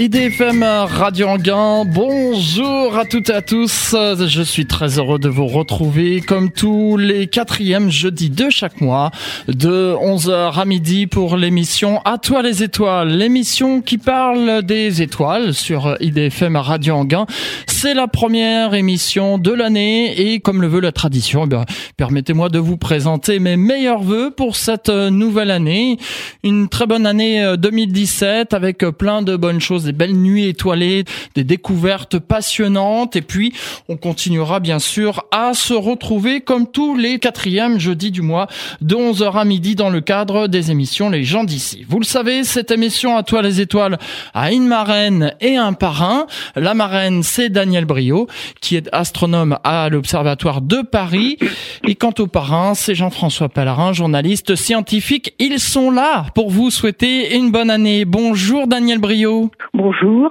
IDFM Radio Anguin, bonjour à toutes et à tous. Je suis très heureux de vous retrouver comme tous les quatrièmes jeudis de chaque mois de 11h à midi pour l'émission À toi les étoiles, l'émission qui parle des étoiles sur IDFM Radio Anguin. C'est la première émission de l'année et comme le veut la tradition, eh permettez-moi de vous présenter mes meilleurs voeux pour cette nouvelle année. Une très bonne année 2017 avec plein de bonnes choses des belles nuits étoilées, des découvertes passionnantes et puis on continuera bien sûr à se retrouver comme tous les quatrièmes jeudis du mois de 11h à midi dans le cadre des émissions Les gens d'ici. Vous le savez, cette émission à toi les étoiles a une marraine et un parrain. La marraine, c'est Daniel Brio qui est astronome à l'Observatoire de Paris et quant au parrain, c'est Jean-François Pellerin, journaliste scientifique. Ils sont là pour vous souhaiter une bonne année. Bonjour Daniel Brio. Bonjour.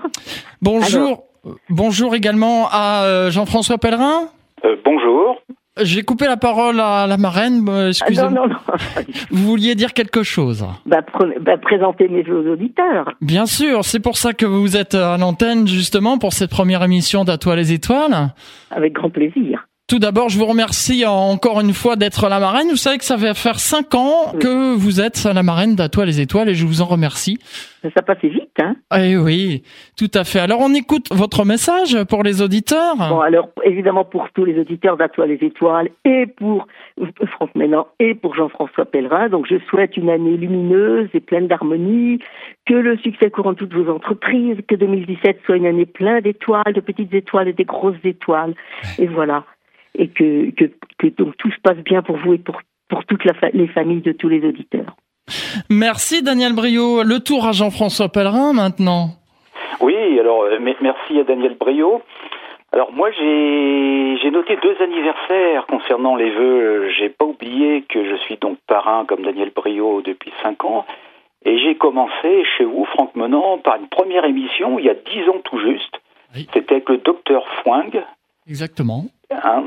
Bonjour. Bonjour également à euh, Jean-François Pellerin. Euh, bonjour. J'ai coupé la parole à la marraine, euh, excusez-moi. non, non, non. Vous vouliez dire quelque chose bah, bah, présentez mes vos auditeurs. Bien sûr, c'est pour ça que vous êtes à l'antenne justement pour cette première émission d'À toi les étoiles. Avec grand plaisir. Tout d'abord, je vous remercie encore une fois d'être la marraine. Vous savez que ça va faire cinq ans que vous êtes la marraine d'À toi les étoiles et je vous en remercie. Ça passe vite, hein Eh oui, tout à fait. Alors on écoute votre message pour les auditeurs. Bon, alors, évidemment, pour tous les auditeurs d'Atoile les Étoiles, et pour Franck Ménan, et pour Jean-François Pellerin, donc je souhaite une année lumineuse et pleine d'harmonie, que le succès courant toutes vos entreprises, que 2017 soit une année pleine d'étoiles, de petites étoiles et des grosses étoiles, et voilà. Et que, que, que donc tout se passe bien pour vous et pour, pour toutes la fa- les familles de tous les auditeurs. Merci Daniel Brio. Le tour à Jean-François Pellerin maintenant. Oui, alors euh, me- merci à Daniel Brio. Alors moi j'ai j'ai noté deux anniversaires concernant les vœux. J'ai pas oublié que je suis donc parrain comme Daniel Brio depuis cinq ans. Et j'ai commencé chez vous, Franck Menant, par une première émission il y a dix ans tout juste. Oui. C'était avec le docteur Fouing. Exactement. Hein.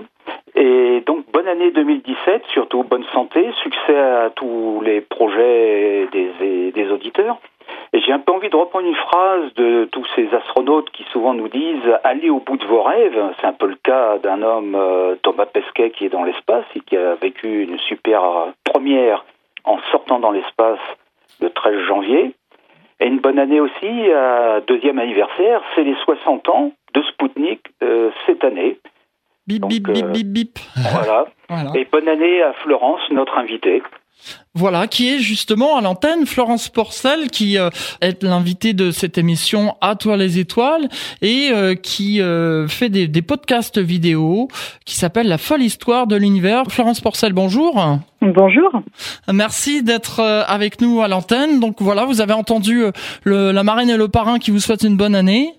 Et donc, bonne année 2017, surtout bonne santé, succès à tous les projets des, des auditeurs. Et j'ai un peu envie de reprendre une phrase de tous ces astronautes qui souvent nous disent allez au bout de vos rêves. C'est un peu le cas d'un homme, euh, Thomas Pesquet, qui est dans l'espace et qui a vécu une super première en sortant dans l'espace le 13 janvier. Et une bonne année aussi, à deuxième anniversaire, c'est les 60 ans de Spoutnik année. Bip Donc, bip bip euh, bip bip. Voilà. Voilà. Et bonne année à Florence, notre invitée. Voilà, qui est justement à l'antenne, Florence Porcel, qui euh, est l'invitée de cette émission À toi les étoiles et euh, qui euh, fait des, des podcasts vidéo qui s'appellent La folle histoire de l'univers. Florence Porcel, bonjour. Bonjour. Merci d'être avec nous à l'antenne. Donc voilà, vous avez entendu le, la marraine et le parrain qui vous souhaitent une bonne année.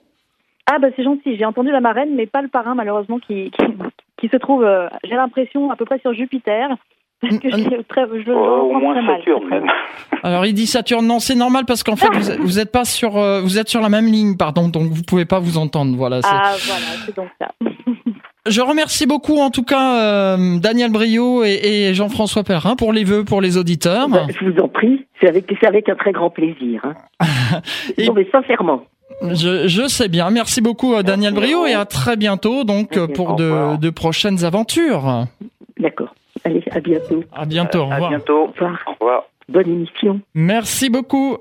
Ah bah c'est gentil, j'ai entendu la marraine mais pas le parrain malheureusement qui, qui, qui se trouve, euh, j'ai l'impression, à peu près sur Jupiter. Parce que Mm, j'ai très, je Euh, au moins très. Saturne même. Alors il dit Saturne, non c'est normal parce qu'en fait vous, vous êtes pas sur, euh, vous êtes sur la même ligne, pardon, donc vous pouvez pas vous entendre. Voilà. Ah voilà, c'est donc ça. Je remercie beaucoup en tout cas euh, Daniel Brio et, et Jean-François Pellerin pour les vœux pour les auditeurs. Bah, je vous en prie, c'est avec, c'est avec un très grand plaisir. Hein. Et- Non, mais sincèrement. Je, je sais bien. Merci beaucoup euh, Daniel Merci à Brio et à très bientôt donc euh, pour de, prochaines aventures. D'accord. Allez, à bientôt. À bientôt. Au à revoir. bientôt. Au revoir. Au revoir. Bonne émission. Merci beaucoup.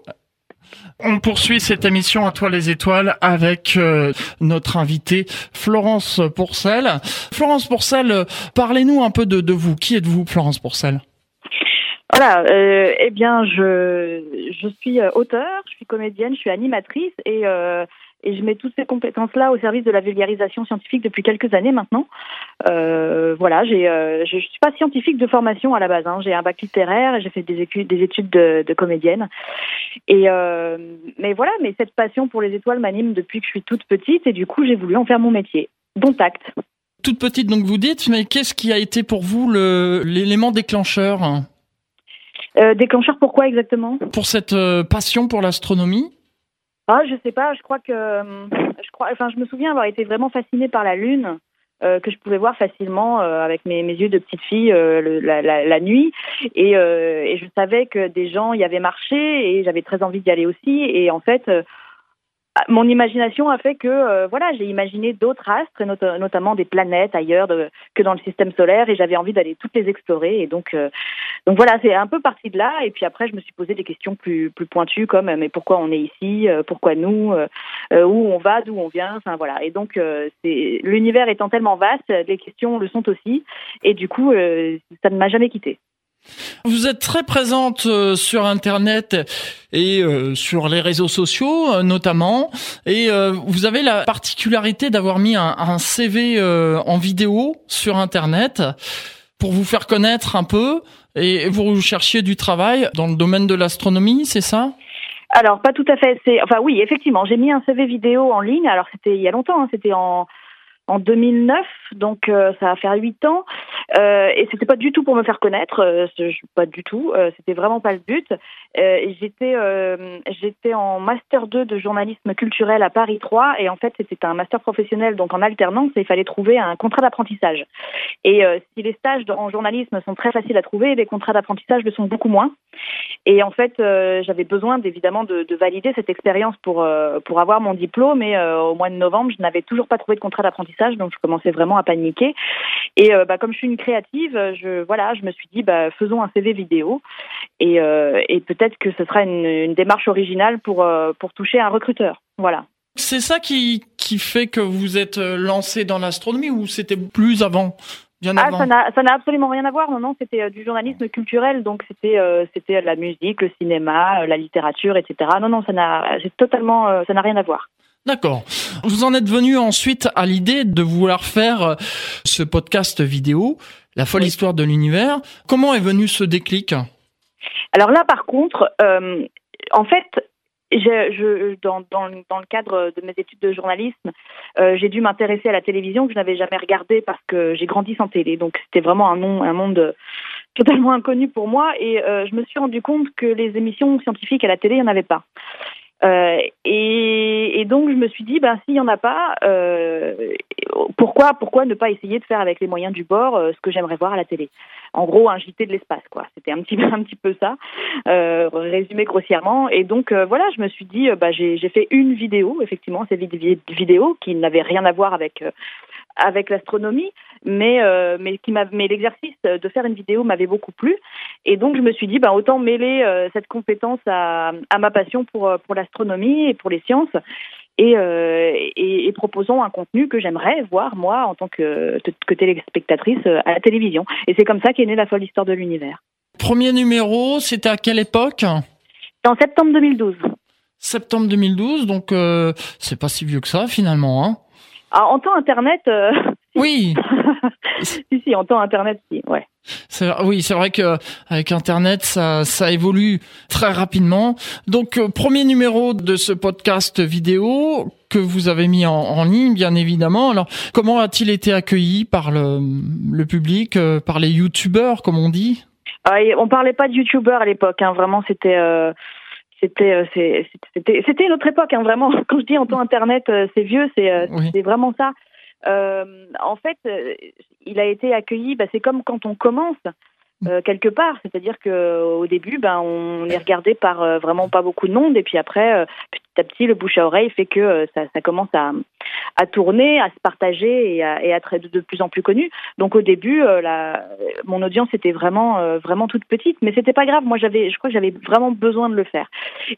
On poursuit cette émission à toi les étoiles avec euh, notre invitée Florence Pourcel. Florence Pourcel, euh, parlez-nous un peu de, de vous. Qui êtes-vous Florence Pourcel? Voilà, euh, eh bien je, je suis euh, auteure, je suis comédienne, je suis animatrice et, euh, et je mets toutes ces compétences-là au service de la vulgarisation scientifique depuis quelques années maintenant. Euh, voilà, j'ai, euh, je, je suis pas scientifique de formation à la base. Hein. J'ai un bac littéraire et j'ai fait des études, des études de, comédienne. Et euh, mais voilà, mais cette passion pour les étoiles m'anime depuis que je suis toute petite et du coup j'ai voulu en faire mon métier. Dont acte. Toute petite donc vous dites, mais qu'est-ce qui a été pour vous l'élément déclencheur? Euh, déclencheur pourquoi exactement? Pour cette euh, passion pour l'astronomie? Ah, je sais pas. Je crois que euh, je crois. Enfin, je me souviens avoir été vraiment fascinée par la lune. euh, que je pouvais voir facilement euh, avec mes, mes yeux de petite fille euh, le- la, la, la nuit et, et je savais que des gens y avaient marché et j'avais très envie d'y aller aussi et en fait mon imagination a fait que euh, voilà, j'ai imaginé d'autres astres, notamment des planètes ailleurs que dans le système solaire, et j'avais envie d'aller toutes les explorer. Et donc, euh, donc voilà, c'est un peu parti de là. Et puis après, je me suis posé des questions plus plus pointues comme mais pourquoi on est ici, pourquoi nous, où on va, d'où on vient, enfin voilà. Et donc l'univers étant tellement vaste, les questions le sont aussi. Et du coup, ça ne m'a jamais quitté. Vous êtes très présente euh, sur Internet et euh, sur les réseaux sociaux euh, notamment, et vous avez la particularité d'avoir mis un, CV en vidéo sur Internet pour vous faire connaître un peu, et vous cherchiez du travail dans le domaine de l'astronomie, c'est ça? Alors pas tout à fait. Enfin oui effectivement j'ai mis un CV vidéo en ligne. Alors c'était il y a longtemps. Hein, c'était en en 2009, donc ça va faire huit ans. Euh, et c'était pas du tout pour me faire connaître, euh, pas du tout. Euh, c'était vraiment pas le but. j'étais j'étais en master 2 de journalisme culturel à Paris 3 et en fait c'était un master professionnel donc en alternance et il fallait trouver un contrat d'apprentissage. Et si les stages en journalisme sont très faciles à trouver, les contrats d'apprentissage le sont beaucoup moins. Et en fait j'avais besoin évidemment de, de, valider cette expérience pour pour avoir mon diplôme. Et au mois de novembre je n'avais toujours pas trouvé de contrat d'apprentissage donc je commençais vraiment à paniquer. Et bah, comme je suis créative, je voilà, je me suis dit bah faisons un CV vidéo et, euh, et peut-être que ce sera une, une démarche originale pour euh, pour toucher un recruteur. Voilà. C'est ça qui qui fait que vous êtes euh, lancé dans l'astronomie ou c'était plus avant Bien ah, ça n'a ça n'a absolument rien à voir. Non, non, c'était du journalisme culturel, donc c'était c'était la musique, le cinéma, la littérature, etc. Non, non, ça n'a c'est totalement ça n'a rien à voir. D'accord. Vous en êtes venu ensuite à l'idée de vouloir faire euh, ce podcast vidéo, La folle histoire de l'univers. Comment est venu ce déclic? Alors là, par contre, euh, en fait, je, dans, dans, dans, le cadre de mes études de journalisme, euh, j'ai dû m'intéresser à la télévision que je n'avais jamais regardée parce que j'ai grandi sans télé. Donc c'était vraiment un, nom, un monde totalement inconnu pour moi. Et je me suis rendu compte que les émissions scientifiques à la télé, il n'y en avait pas. Euh, et, donc je me suis dit, ben s'il y en a pas, euh, pourquoi pourquoi ne pas essayer de faire avec les moyens du bord euh, ce que j'aimerais voir à la télé? En gros, un JT de l'espace, quoi. C'était un petit un petit peu ça, euh, résumé grossièrement. Et donc voilà, je me suis dit, bah j'ai fait une vidéo, effectivement, cette vidéo qui n'avait rien à voir avec avec l'astronomie, mais euh, mais qui m'a mais l'exercice de faire une vidéo m'avait beaucoup plu et donc je me suis dit bah autant mêler euh, cette compétence à, à ma passion pour euh, pour l'astronomie et pour les sciences et, et, et, proposons un contenu que j'aimerais voir moi en tant que, que téléspectatrice à la télévision et c'est comme ça qu'est née la folle histoire de l'univers. Premier numéro, c'était à quelle époque? En septembre 2012. Septembre 2012, donc c'est pas si vieux que ça finalement, hein ah, en temps Internet. Euh, oui. si si, en temps Internet, si, ouais. Oui, c'est vrai que avec Internet, ça, ça évolue très rapidement. Donc, euh, premier numéro de ce podcast vidéo que vous avez mis en, ligne, bien évidemment. Alors, comment a-t-il été accueilli par le, le public, euh, par les youtubeurs, comme on dit? Ah, On parlait pas de youtubeurs à l'époque. Hein. Vraiment, c'était c'était euh, c'était c'était une autre époque hein, vraiment. Quand je dis en temps internet euh, c'est vieux c'est euh, c'est vraiment ça. En fait il a été accueilli bah, c'est comme quand on commence quelque part. C'est-à-dire que au début ben on est regardé par vraiment pas beaucoup de monde. Et puis après petit à petit le bouche à oreille fait que ça, ça commence à à tourner, à se partager et à, et à être de, plus en plus connu. Donc au début, euh, mon audience était vraiment euh, vraiment toute petite, mais c'était pas grave. Moi, j'avais, je crois que j'avais vraiment besoin de le faire.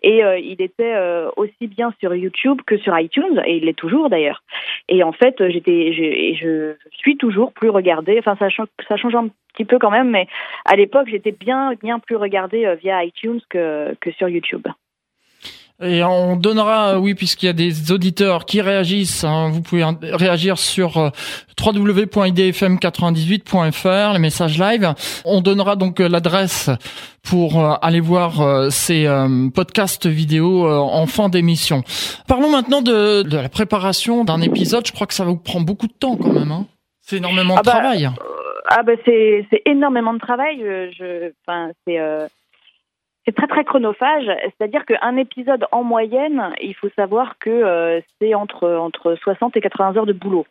Et euh, il était aussi bien sur YouTube que sur iTunes, et il l'est toujours d'ailleurs. Et en fait, j'étais, je, suis toujours plus regardée. Enfin, ça ça change un petit peu quand même, mais à l'époque, j'étais bien bien plus regardée via iTunes que que sur YouTube. Et on donnera, oui, puisqu'il y a des auditeurs qui réagissent, hein, vous pouvez réagir sur euh, www.idfm98.fr, les messages live. On donnera donc euh, l'adresse pour euh, aller voir ces podcasts vidéo en fin d'émission. Parlons maintenant de, de la préparation d'un épisode. Je crois que ça vous prend beaucoup de temps quand même. Hein. C'est énormément de ah bah, travail. ah bah c'est énormément de travail. Je, enfin c'est c'est très très chronophage, c'est-à-dire qu'un épisode en moyenne, il faut savoir que euh, c'est entre entre 60 et 80 heures de boulot.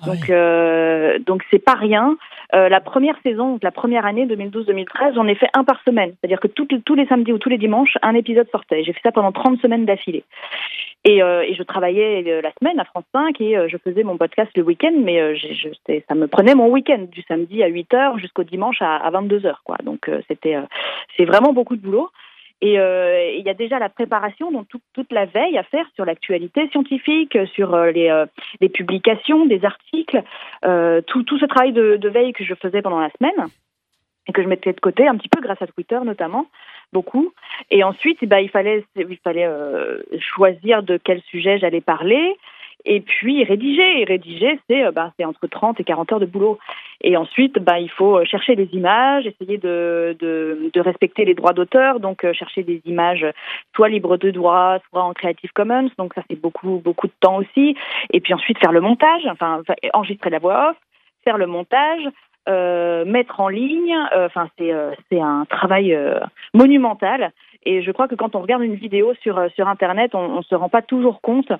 Ah donc euh, donc c'est pas rien. Euh, la première saison, la première année 2012-2013, j'en ai fait un par semaine, c'est-à-dire que tous les samedis ou tous les dimanches, un épisode sortait. J'ai fait ça pendant 30 semaines d'affilée. Et, et, je travaillais la semaine à France 5 et je faisais mon podcast le week-end, mais je, ça me prenait mon week-end du samedi à 8 h jusqu'au dimanche à, à 22 h quoi. Donc c'était c'est vraiment beaucoup de boulot. Et il y a déjà la préparation, donc toute la veille à faire sur l'actualité scientifique, sur les, les, publications, des articles, tout, tout ce travail de, de, veille que je faisais pendant la semaine et que je mettais de côté un petit peu grâce à Twitter notamment beaucoup. Et ensuite bah, il fallait il fallait euh, choisir de quel sujet j'allais parler. Et puis rédiger. Et rédiger c'est bah, c'est entre 30 et 40 heures de boulot. Et ensuite bah, il faut chercher les images essayer de, de, respecter les droits d'auteur. Donc euh, chercher des images soit libres de droit soit en Creative Commons. Donc ça c'est beaucoup beaucoup de temps aussi. Et puis ensuite faire le montage. Enfin enregistrer la voix off faire le montage euh, mettre en ligne. Euh, enfin, c'est euh, c'est un travail monumental. Et je crois que quand on regarde une vidéo sur sur internet, on, ne se rend pas toujours compte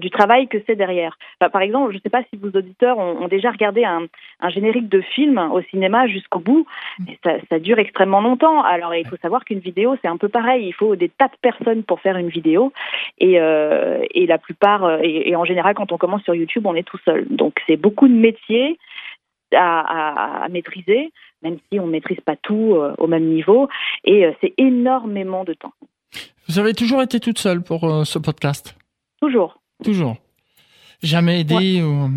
du travail que c'est derrière. par exemple, je ne sais pas si vos auditeurs ont, déjà regardé un, un, générique de film au cinéma jusqu'au bout. Ça, ça, dure extrêmement longtemps. Alors il faut savoir qu'une vidéo c'est un peu pareil. Il faut des tas de personnes pour faire une vidéo. Et, et la plupart et, et en général quand on commence sur YouTube, on est tout seul. Donc c'est beaucoup de métiers à, maîtriser, même si on ne maîtrise pas tout euh, au même niveau. Et euh, c'est énormément de temps. Vous avez toujours été toute seule pour euh, ce podcast? Toujours. Toujours. Jamais aidé ou...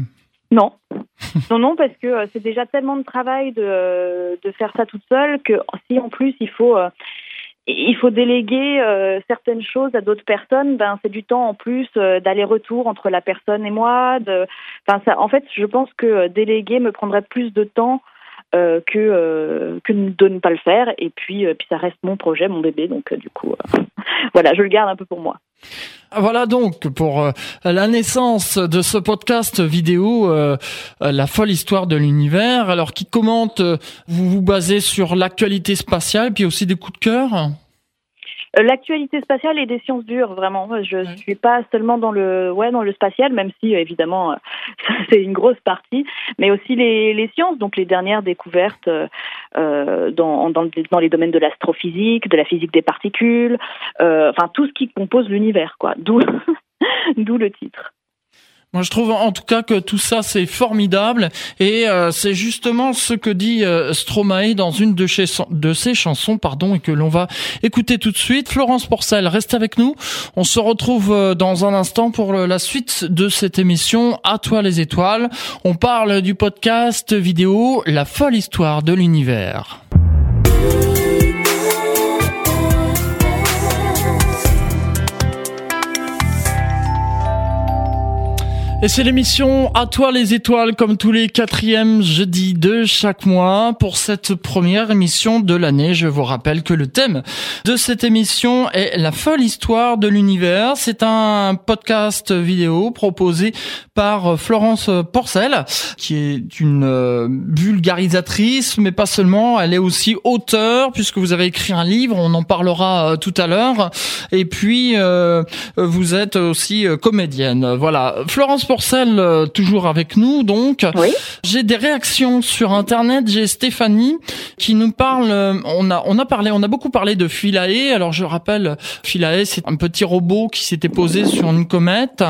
Non. non, non, parce que c'est déjà tellement de travail de, de faire ça toute seule que si en plus il faut il faut déléguer euh, certaines choses à d'autres personnes, ben c'est du temps en plus euh, d'aller-retour entre la personne et moi. De, enfin, ça, en fait, je pense que déléguer me prendrait plus de temps euh, que que de ne pas le faire. Et puis, puis ça reste mon projet, mon bébé, donc du coup, voilà, je le garde un peu pour moi. Voilà donc pour la naissance de ce podcast vidéo, la folle histoire de l'univers. Alors qui commente, vous vous basez sur l'actualité spatiale, puis aussi des coups de cœur? euh, l'actualité spatiale et des sciences dures, vraiment. Je ne suis pas seulement dans le, ouais, dans le spatial, même si évidemment c'est une grosse partie, mais aussi les, les, sciences, donc les dernières découvertes euh, dans, dans, dans, les domaines de l'astrophysique, de la physique des particules, euh, enfin tout ce qui compose l'univers, quoi. D'où, d'où le titre. Moi, je trouve en tout cas que tout ça c'est formidable et euh, c'est justement ce que dit euh, Stromae dans une de, ses chansons, pardon, et que l'on va écouter tout de suite. Florence Porcel, reste avec nous. On se retrouve euh, dans un instant pour la suite de cette émission. À toi les étoiles. On parle du podcast vidéo La folle histoire de l'univers. Et c'est l'émission À toi les étoiles comme tous les quatrièmes jeudis de chaque mois. Pour cette première émission de l'année, je vous rappelle que le thème de cette émission est la folle histoire de l'univers. C'est un podcast vidéo proposé par Florence Porcel, qui est une euh, vulgarisatrice, mais pas seulement, elle est aussi auteure, puisque vous avez écrit un livre, on en parlera euh, tout à l'heure. Et puis, euh, vous êtes aussi comédienne. Voilà. Florence Porcel, euh, toujours avec nous, donc. J'ai des réactions sur Internet. J'ai Stéphanie qui nous parle. Euh, on a, on a parlé, on a beaucoup parlé de Philae. Alors je rappelle, Philae, c'est un petit robot qui s'était posé sur une comète.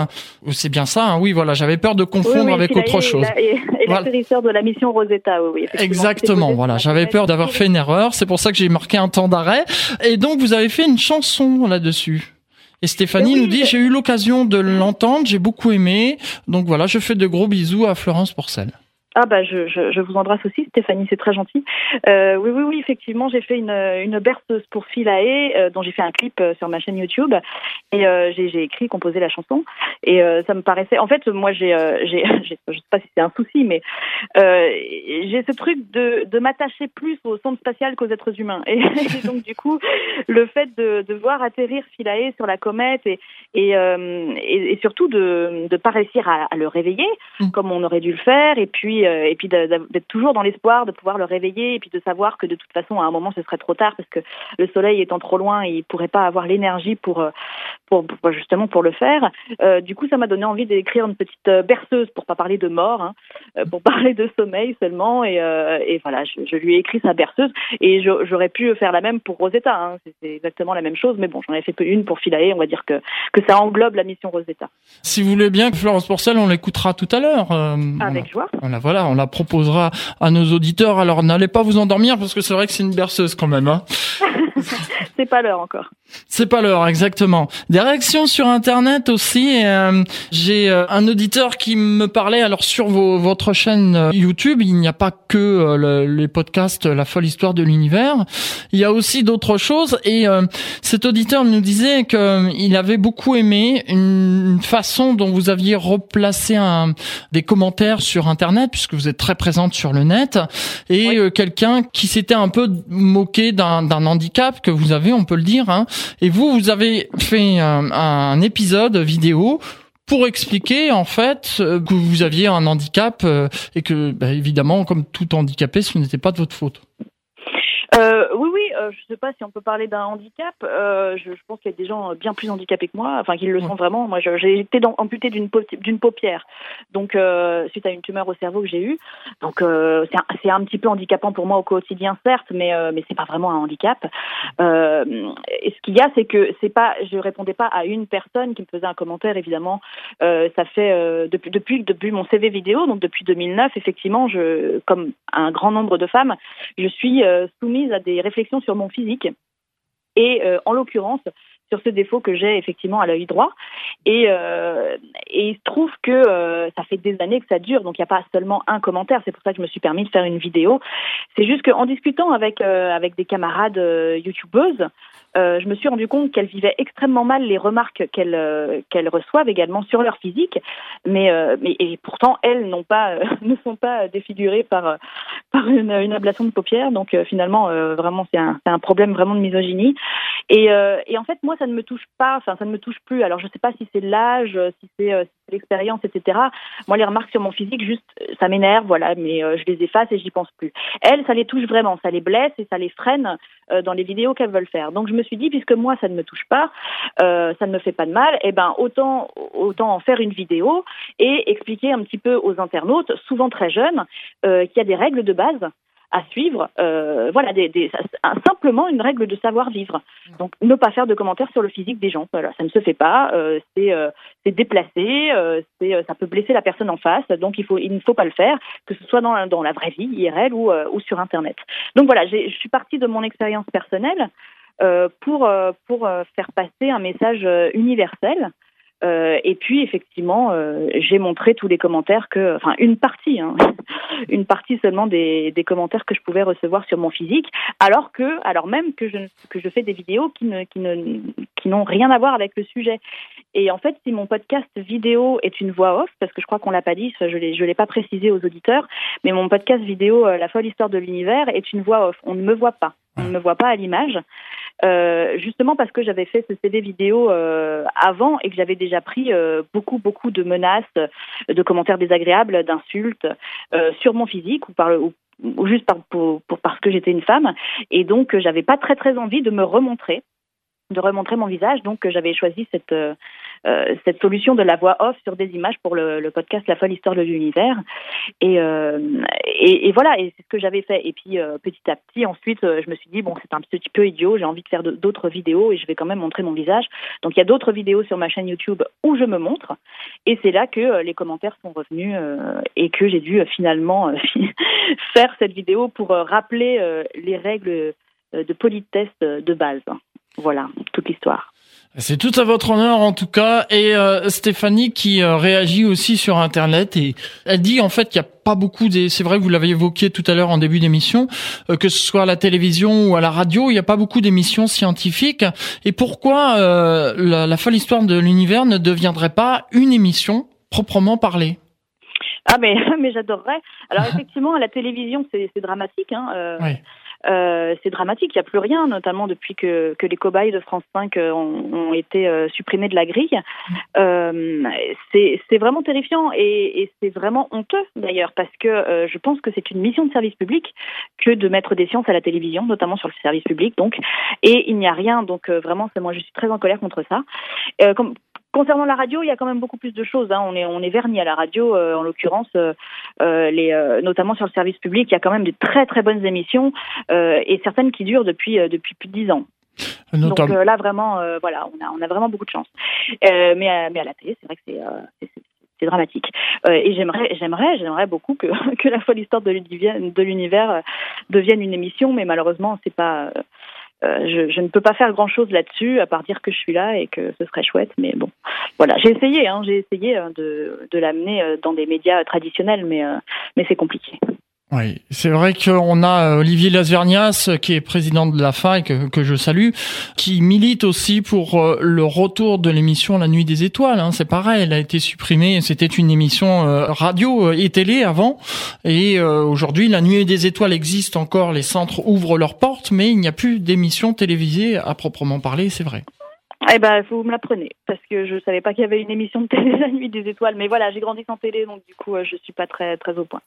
C'est bien ça, hein oui. Voilà, j'avais peur de confondre avec autre chose. Et, et de la mission Rosetta, oui. Exactement. Voilà, j'avais peur d'avoir fait une erreur. C'est pour ça que j'ai marqué un temps d'arrêt. Et donc vous avez fait une chanson là-dessus. Et Stéphanie nous dit, j'ai eu l'occasion de l'entendre, j'ai beaucoup aimé. Donc voilà, je fais de gros bisous à Florence Porcel. Ah bah je, je, je, vous embrasse aussi Stéphanie, c'est très gentil. Euh, oui oui oui effectivement j'ai fait une, une berceuse pour Philae euh, dont j'ai fait un clip euh, sur ma chaîne YouTube et j'ai écrit composé la chanson et ça me paraissait en fait moi j'ai j'ai je sais pas si c'est un souci mais j'ai ce truc de, de m'attacher plus au centre spatial qu'aux êtres humains et, donc du coup le fait de, de voir atterrir Philae sur la comète et et, et, et surtout de ne pas réussir à, à, le réveiller mm. comme on aurait dû le faire et puis puis et puis d'être toujours dans l'espoir de pouvoir le réveiller et puis de savoir que de toute façon à un moment ce serait trop tard parce que le soleil étant trop loin, il pourrait pas avoir l'énergie pour, pour, justement pour le faire. du coup, ça m'a donné envie d'écrire une petite berceuse pour pas parler de mort, hein, pour parler de sommeil seulement et, et voilà, je, je, lui ai écrit sa berceuse et j'aurais pu faire la même pour Rosetta. Hein. C'est exactement la même chose, mais bon, j'en ai fait une pour Philae. On va dire que que ça englobe la mission Rosetta. Si vous voulez bien, Florence Porcel, on l'écoutera tout à l'heure. Euh, Avec joie. On la, voilà, on la proposera à nos auditeurs. Alors n'allez pas vous endormir parce que c'est vrai que c'est une berceuse quand même. Hein. c'est pas l'heure encore. C'est pas l'heure, exactement. Des réactions sur Internet aussi. Euh, J'ai euh, un auditeur qui me parlait. Alors sur vos, votre chaîne euh, YouTube, il n'y a pas que les podcasts La folle histoire de l'univers. Il y a aussi d'autres choses. Et cet auditeur nous disait qu'il avait beaucoup aimé une façon dont vous aviez replacé un, des commentaires sur Internet, puisque vous êtes très présente sur le net, et quelqu'un qui s'était un peu moqué d'un handicap que vous avez, on peut le dire. Hein. Et vous, vous avez fait un, épisode vidéo pour expliquer en fait euh, que vous aviez un handicap euh, et que bah, évidemment comme tout handicapé ce n'était pas de votre faute. Euh, je ne sais pas si on peut parler d'un handicap. Euh, je, je, pense qu'il y a des gens bien plus handicapés que moi, enfin qui le sont vraiment. Moi, j'ai été amputé d'une d'une paupière, donc euh, suite à une tumeur au cerveau que j'ai eue. Donc c'est un, un, petit peu handicapant pour moi au quotidien, certes, mais mais c'est pas vraiment un handicap. et ce qu'il y a, c'est que c'est pas, je répondais pas à une personne qui me faisait un commentaire. Évidemment, ça fait depuis depuis depuis mon CV vidéo, donc depuis 2009, effectivement, je comme un grand nombre de femmes, je suis soumise à des réflexions sur mon physique et euh, en l'occurrence sur ce défaut que j'ai effectivement à l'œil droit. Et, euh, il se trouve que euh, ça fait des années que ça dure, donc il n'y a pas seulement un commentaire. C'est pour ça que je me suis permis de faire une vidéo. C'est juste qu'en discutant avec avec des camarades youtubeuses, euh, je me suis rendu compte qu'elles vivaient extrêmement mal les remarques qu'elles euh, qu'elles reçoivent également sur leur physique, mais euh, mais et pourtant elles n'ont pas ne sont pas défigurées par par une, une ablation de paupières, donc finalement vraiment c'est un un problème vraiment de misogynie. Et et en fait moi ça ne me touche pas, enfin ça ne me touche plus. Alors je sais pas si c'est l'âge, si c'est l'expérience, etc. Moi les remarques sur mon physique juste ça m'énerve, voilà, mais je les efface et j'y pense plus. Elles ça les touche vraiment, ça les blesse et ça les freine dans les vidéos qu'elles veulent faire. Donc je me suis dit, puisque moi, ça ne me touche pas, euh, ça ne me fait pas de mal, eh ben autant, autant en faire une vidéo et expliquer un petit peu aux internautes, souvent très jeunes, euh, qu'il y a des règles de base à suivre. Euh, voilà, des, des, simplement une règle de savoir vivre. Donc, ne pas faire de commentaires sur le physique des gens. Voilà, ça ne se fait pas. Euh, c'est euh, déplacé. Euh, c'est euh, ça peut blesser la personne en face. Donc, il faut il ne faut pas le faire, que ce soit dans, dans la vraie vie IRL ou, ou sur Internet. Donc voilà, je suis partie de mon expérience personnelle. Euh, pour, euh, pour euh, faire passer un message universel. Et puis effectivement, j'ai montré tous les commentaires que, enfin une partie, hein, une partie seulement des, commentaires que je pouvais recevoir sur mon physique, alors que, alors même que je que je fais des vidéos qui ne qui ne qui n'ont rien à voir avec le sujet. Et en fait, si mon podcast vidéo est une voix off, parce que je crois qu'on l'a pas dit, je l'ai je l'ai pas précisé aux auditeurs, mais mon podcast vidéo, La folle histoire de l'univers, est une voix off. On ne me voit pas, on ne me voit pas à l'image. Euh, justement parce que j'avais fait ce CD vidéo euh, avant et que j'avais déjà pris euh, beaucoup beaucoup de menaces, de commentaires désagréables, d'insultes sur mon physique ou par le, ou, juste par, pour, pour, parce que j'étais une femme et donc j'avais pas très très envie de me remontrer de remontrer mon visage. Donc, j'avais choisi cette, euh, cette solution de la voix off sur des images pour le, podcast La folle histoire de l'univers. Et, euh, et, voilà, et c'est ce que j'avais fait. Et puis, euh, petit à petit, ensuite, je me suis dit, bon, c'est un petit peu idiot, j'ai envie de faire d'autres vidéos et je vais quand même montrer mon visage. Donc, il y a d'autres vidéos sur ma chaîne YouTube où je me montre. Et c'est là que les commentaires sont revenus et que j'ai dû finalement faire cette vidéo pour rappeler les règles de politesse de base. Voilà, toute l'histoire. C'est tout à votre honneur en tout cas. Et euh, Stéphanie qui euh, réagit aussi sur Internet et elle dit en fait qu'il n'y a pas beaucoup des. C'est vrai que vous l'avez évoqué tout à l'heure en début d'émission, euh, que ce soit à la télévision ou à la radio, il n'y a pas beaucoup d'émissions scientifiques. Et pourquoi la, la, folle histoire de l'univers ne deviendrait pas une émission proprement parlée? Ah mais mais j'adorerais. Alors effectivement à la télévision c'est dramatique. Hein, oui. Euh, c'est dramatique. Il n'y a plus rien, notamment depuis que, que les cobayes de France 5 euh, ont, été euh, supprimés de la grille. Euh, c'est vraiment terrifiant et, c'est vraiment honteux d'ailleurs parce que je pense que c'est une mission de service public que de mettre des sciences à la télévision, notamment sur le service public. Donc, et il n'y a rien. Donc vraiment, c'est moi, je suis très en colère contre ça. Concernant la radio, il y a quand même beaucoup plus de choses. Hein. On est on est vernis à la radio, euh, en l'occurrence, euh, euh, les euh, notamment sur le service public, il y a quand même de très très bonnes émissions euh, et certaines qui durent depuis depuis plus de dix ans. Donc là vraiment, voilà, on a on a vraiment beaucoup de chance. mais mais à la télé, c'est vrai que c'est c'est dramatique. et j'aimerais, j'aimerais, j'aimerais beaucoup que, que la folle histoire de l'univers devienne une émission, mais malheureusement, c'est pas, euh, je, je, ne peux pas faire grand chose là-dessus à part dire que je suis là et que ce serait chouette. Mais bon, voilà, j'ai essayé, hein, j'ai essayé hein, de, de l'amener euh, dans des médias traditionnels, mais, euh, mais c'est compliqué. Oui, c'est vrai qu'on a euh, Olivier Lazvernias, qui est président de la FA que, que je salue, qui milite aussi pour euh, le retour de l'émission La Nuit des Étoiles. Hein. C'est pareil, elle a été supprimée. C'était une émission euh, radio et télé avant, et aujourd'hui La Nuit des Étoiles existe encore. Les centres ouvrent leurs portes, mais il n'y a plus d'émission télévisée à proprement parler. C'est vrai. Eh ben, vous me l'apprenez, parce que je savais pas qu'il y avait une émission de télé La Nuit des Étoiles. Mais voilà, j'ai grandi sans télé, donc du coup, je suis pas très très au point.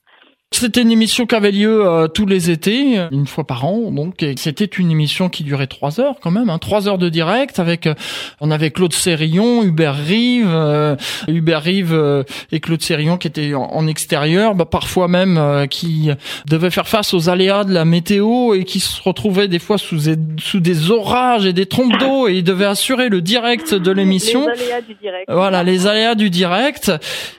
C'était une émission qui avait lieu euh, tous les étés, une fois par an. Donc c'était une émission qui durait trois heures quand même, hein, trois heures de direct avec euh, on avait Claude Sérillon, Hubert Rive, euh, Hubert Rive et Claude Sérillon qui étaient en, extérieur, bah, parfois même qui devaient faire face aux aléas de la météo et qui se retrouvaient des fois sous, sous des orages et des trompes d'eau et ils devaient assurer le direct de l'émission. Les aléas du direct. Voilà les aléas du direct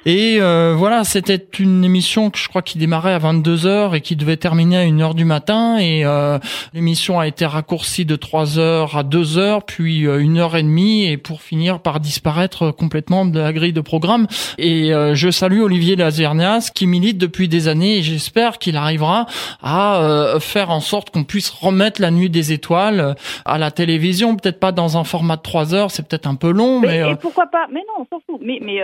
et voilà c'était une émission que je crois qui démarrait à 22 heures et qui devait terminer à 1 heure du matin. Et euh, l'émission a été raccourcie de 3 heures à 2 heures puis euh, une heure et demie et pour finir par disparaître complètement de la grille de programme. Et euh, je salue Olivier Lazernias qui milite depuis des années et j'espère qu'il arrivera à euh, faire en sorte qu'on puisse remettre la nuit des étoiles à la télévision. Peut-être pas dans un format de 3 heures c'est peut-être un peu long mais, mais et pourquoi pas? Mais non on s'en fout. Mais mais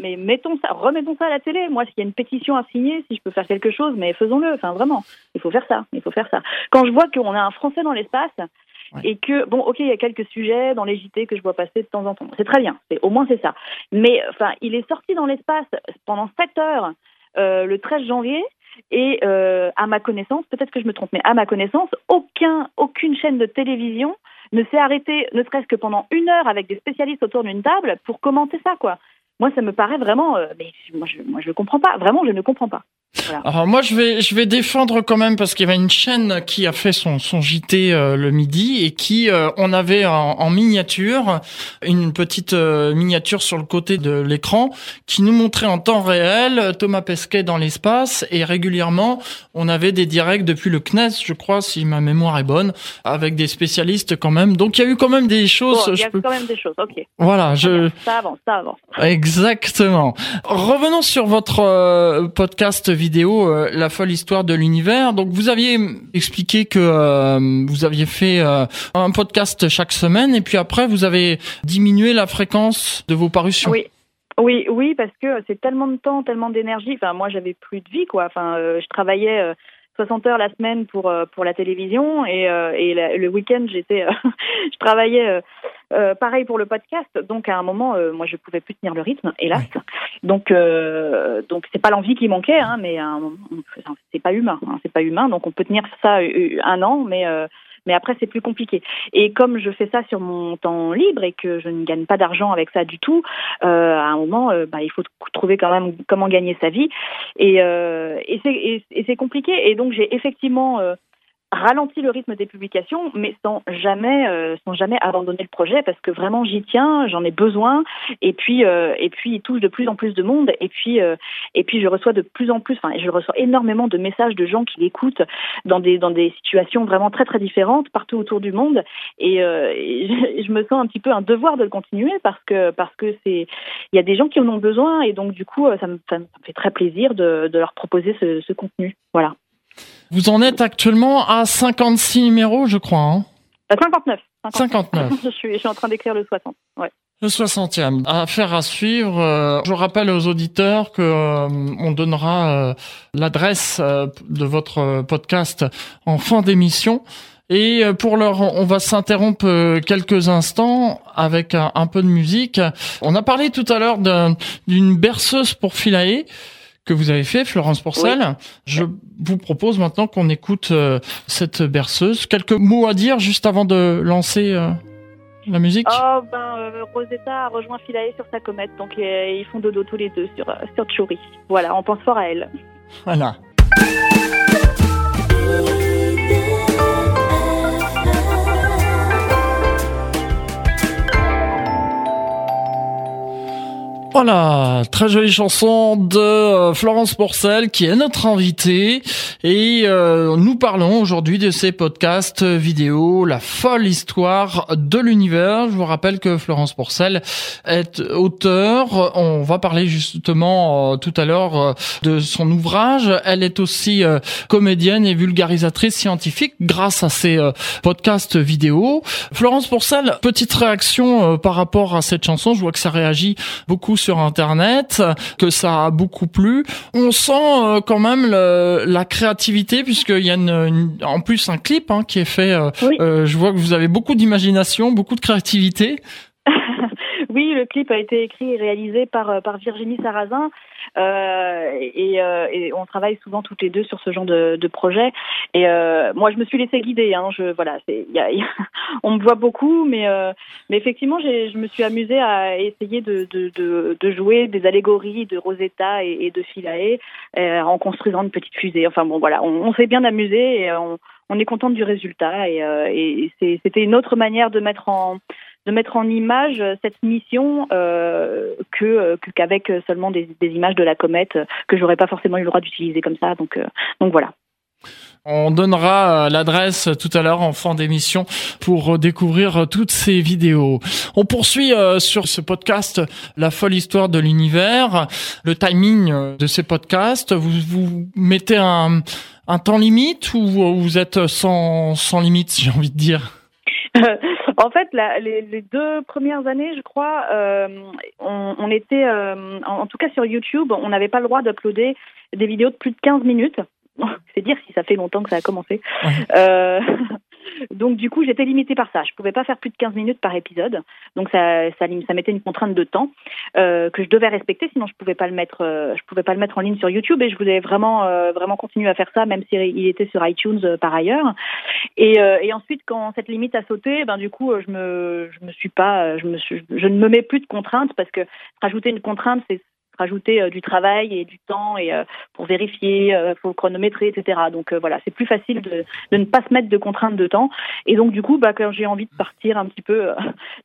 mais mettons ça remettons ça à la télé. Moi s'il y a une pétition à signer si je peux faire quelque quelque chose, mais faisons-le. Enfin, vraiment, il faut faire ça. Il faut faire ça. Quand je vois qu'on a un Français dans l'espace et que bon, ok, il y a quelques sujets dans les JT que je vois passer de temps en temps. C'est très bien. C'est au moins c'est ça. Mais enfin, il est sorti dans l'espace pendant 7 heures euh, le 13 janvier. Et euh, à ma connaissance, peut-être que je me trompe, mais à ma connaissance, aucun, aucune chaîne de télévision ne s'est arrêtée, ne serait-ce que pendant une heure avec des spécialistes autour d'une table pour commenter ça, quoi. Moi, ça me paraît vraiment, euh, mais moi, je, moi, je ne comprends pas. Vraiment, je ne comprends pas. Alors moi je vais je vais défendre quand même parce qu'il y avait une chaîne qui a fait son son JT euh, le midi et qui euh, on avait en, miniature une petite euh, miniature sur le côté de l'écran qui nous montrait en temps réel Thomas Pesquet dans l'espace et régulièrement on avait des directs depuis le CNES je crois si ma mémoire est bonne avec des spécialistes quand même donc il y a eu quand même des choses. il y a quand même des choses ok. Voilà je. Ça avance ça avance. Exactement. Revenons sur votre podcast vidéo euh, La folle histoire de l'univers. Donc vous aviez expliqué que euh, vous aviez fait euh, un podcast chaque semaine et puis après vous avez diminué la fréquence de vos parutions. Oui. Oui, oui, parce que c'est tellement de temps, tellement d'énergie. Enfin, moi, j'avais plus de vie, quoi. Enfin, je travaillais 60 heures la semaine pour euh, pour la télévision. Et, euh, et le week-end j'étais euh, je travaillais pareil pour le podcast. Donc à un moment moi je pouvais plus tenir le rythme hélas. Donc donc c'est pas l'envie qui manquait hein, mais c'est pas humain hein, c'est pas humain. Donc on peut tenir ça un an mais mais après c'est plus compliqué. Et comme je fais ça sur mon temps libre et que je ne gagne pas d'argent avec ça du tout, euh, à un moment, euh, bah, il faut trouver quand même comment gagner sa vie. Et, euh, et c'est compliqué. Et donc j'ai effectivement euh, ralenti le rythme des publications, mais sans jamais, euh, sans jamais abandonner le projet, parce que vraiment j'y tiens, j'en ai besoin, et puis, euh, et puis il touche de plus en plus de monde, et puis, euh, et puis je reçois de plus en plus, enfin, je reçois énormément de messages de gens qui l'écoutent dans des, dans des situations vraiment très très différentes partout autour du monde, et, et je, me sens un petit peu un devoir de le continuer parce que, parce que c'est, il y a des gens qui en ont besoin, et donc du coup, ça me, ça me fait très plaisir de, de leur proposer ce, ce contenu, voilà. Vous en êtes actuellement à 56 numéros, je crois. Hein 59. 59. 59. je, suis, je suis en train d'écrire le 60. Ouais. Le 60e. Affaire à suivre. Euh, je rappelle aux auditeurs que euh, on donnera euh, l'adresse de votre podcast en fin d'émission. Et pour l'heure, on va s'interrompre quelques instants avec un, peu de musique. On a parlé tout à l'heure d'une berceuse pour Philae que vous avez fait, Florence Porcel. Je vous propose maintenant qu'on écoute cette berceuse. Quelques mots à dire juste avant de lancer la musique Oh, ben, euh, Rosetta a rejoint Philae sur sa comète, donc euh, ils font dodo tous les deux sur, euh, sur. Voilà, on pense fort à elle. Voilà. Voilà, très jolie chanson de euh, Florence Porcel qui est notre invitée et euh, nous parlons aujourd'hui de ces podcasts vidéo, la folle histoire de l'univers. Je vous rappelle que Florence Porcel est auteur. On va parler justement euh, tout à l'heure de son ouvrage. Elle est aussi comédienne et vulgarisatrice scientifique grâce à ces podcasts vidéo. Florence Porcel, petite réaction par rapport à cette chanson. Je vois que ça réagit beaucoup sur Internet, que ça a beaucoup plu. On sent euh, quand même la créativité puisqu'il y a en plus un clip hein, qui est fait. Euh, euh, je vois que vous avez beaucoup d'imagination, beaucoup de créativité. oui, le clip a été écrit et réalisé par, par Virginie Sarrazin. Euh, et, euh, et, on travaille souvent toutes les deux sur ce genre de, de projet. Et euh, moi, je me suis laissée guider. Hein, je, voilà, c'est, y a, on me voit beaucoup, mais, mais effectivement, je me suis amusée à essayer de, de, de, jouer des allégories de Rosetta et, et de Philae en construisant une petite fusée. Enfin bon, voilà, on, on s'est bien amusé et on, on est contente du résultat. Et, et c'était une autre manière de mettre en de mettre en image cette mission euh, que qu'avec seulement des, images de la comète que j'aurais pas forcément eu le droit d'utiliser comme ça. Donc euh, donc voilà. On donnera euh, l'adresse tout à l'heure en fin d'émission pour découvrir toutes ces vidéos. On poursuit sur ce podcast La folle histoire de l'univers. Le timing de ces podcasts, vous vous mettez un, un temps limite ou vous êtes sans, sans limite, j'ai envie de dire? en fait, la, les, les, deux premières années, je crois, euh, on, on, était, euh, en, tout cas sur YouTube, on n'avait pas le droit d'uploader des vidéos de plus de 15 minutes. C'est dire si ça fait longtemps que ça a commencé. Euh, donc du coup, j'étais limitée par ça. Je pouvais pas faire plus de 15 minutes par épisode. Donc ça, ça, ça mettait une contrainte de temps euh, que je devais respecter, sinon je pouvais euh, pouvais pas le mettre en ligne sur YouTube. Et je voulais vraiment, euh, vraiment continuer à faire ça, même s'il il était sur iTunes par ailleurs. Et, ensuite, quand cette limite a sauté, ben du coup, je me, je me suis pas, je me je ne me mets plus de contraintes parce que rajouter une contrainte, c'est rajouter euh, du travail et du temps et euh, pour vérifier, euh, faut chronométrer, etc. Donc voilà, c'est plus facile de, de, ne pas se mettre de contraintes de temps. Et donc du coup, bah, quand j'ai envie de partir un petit peu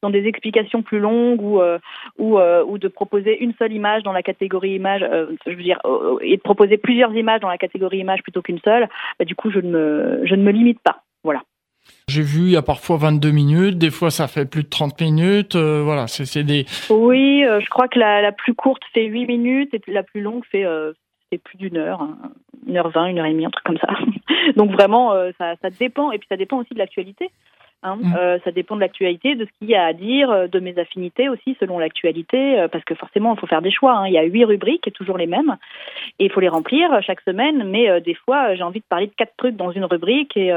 dans des explications plus longues ou ou, ou de proposer une seule image dans la catégorie image, je veux dire, et de proposer plusieurs images dans la catégorie image plutôt qu'une seule, bah, du coup, je ne me je ne me limite pas. Voilà. J'ai vu, il y a parfois 22 minutes, des fois ça fait plus de 30 minutes, euh, voilà, c'est des... Oui, euh, je crois que la, la, plus courte fait 8 minutes et la plus longue fait, euh, plus d'une heure, hein, une heure vingt, une heure et demie, un truc comme ça. Donc vraiment, ça, ça dépend, et puis ça dépend aussi de l'actualité. Hein. Mm. Euh, ça dépend de l'actualité, de ce qu'il y a à dire, euh, de mes affinités aussi selon l'actualité, euh, parce que forcément il faut faire des choix. Hein. Il y a huit rubriques, toujours les mêmes, et il faut les remplir chaque semaine. Mais des fois, j'ai envie de parler de quatre trucs dans une rubrique, et,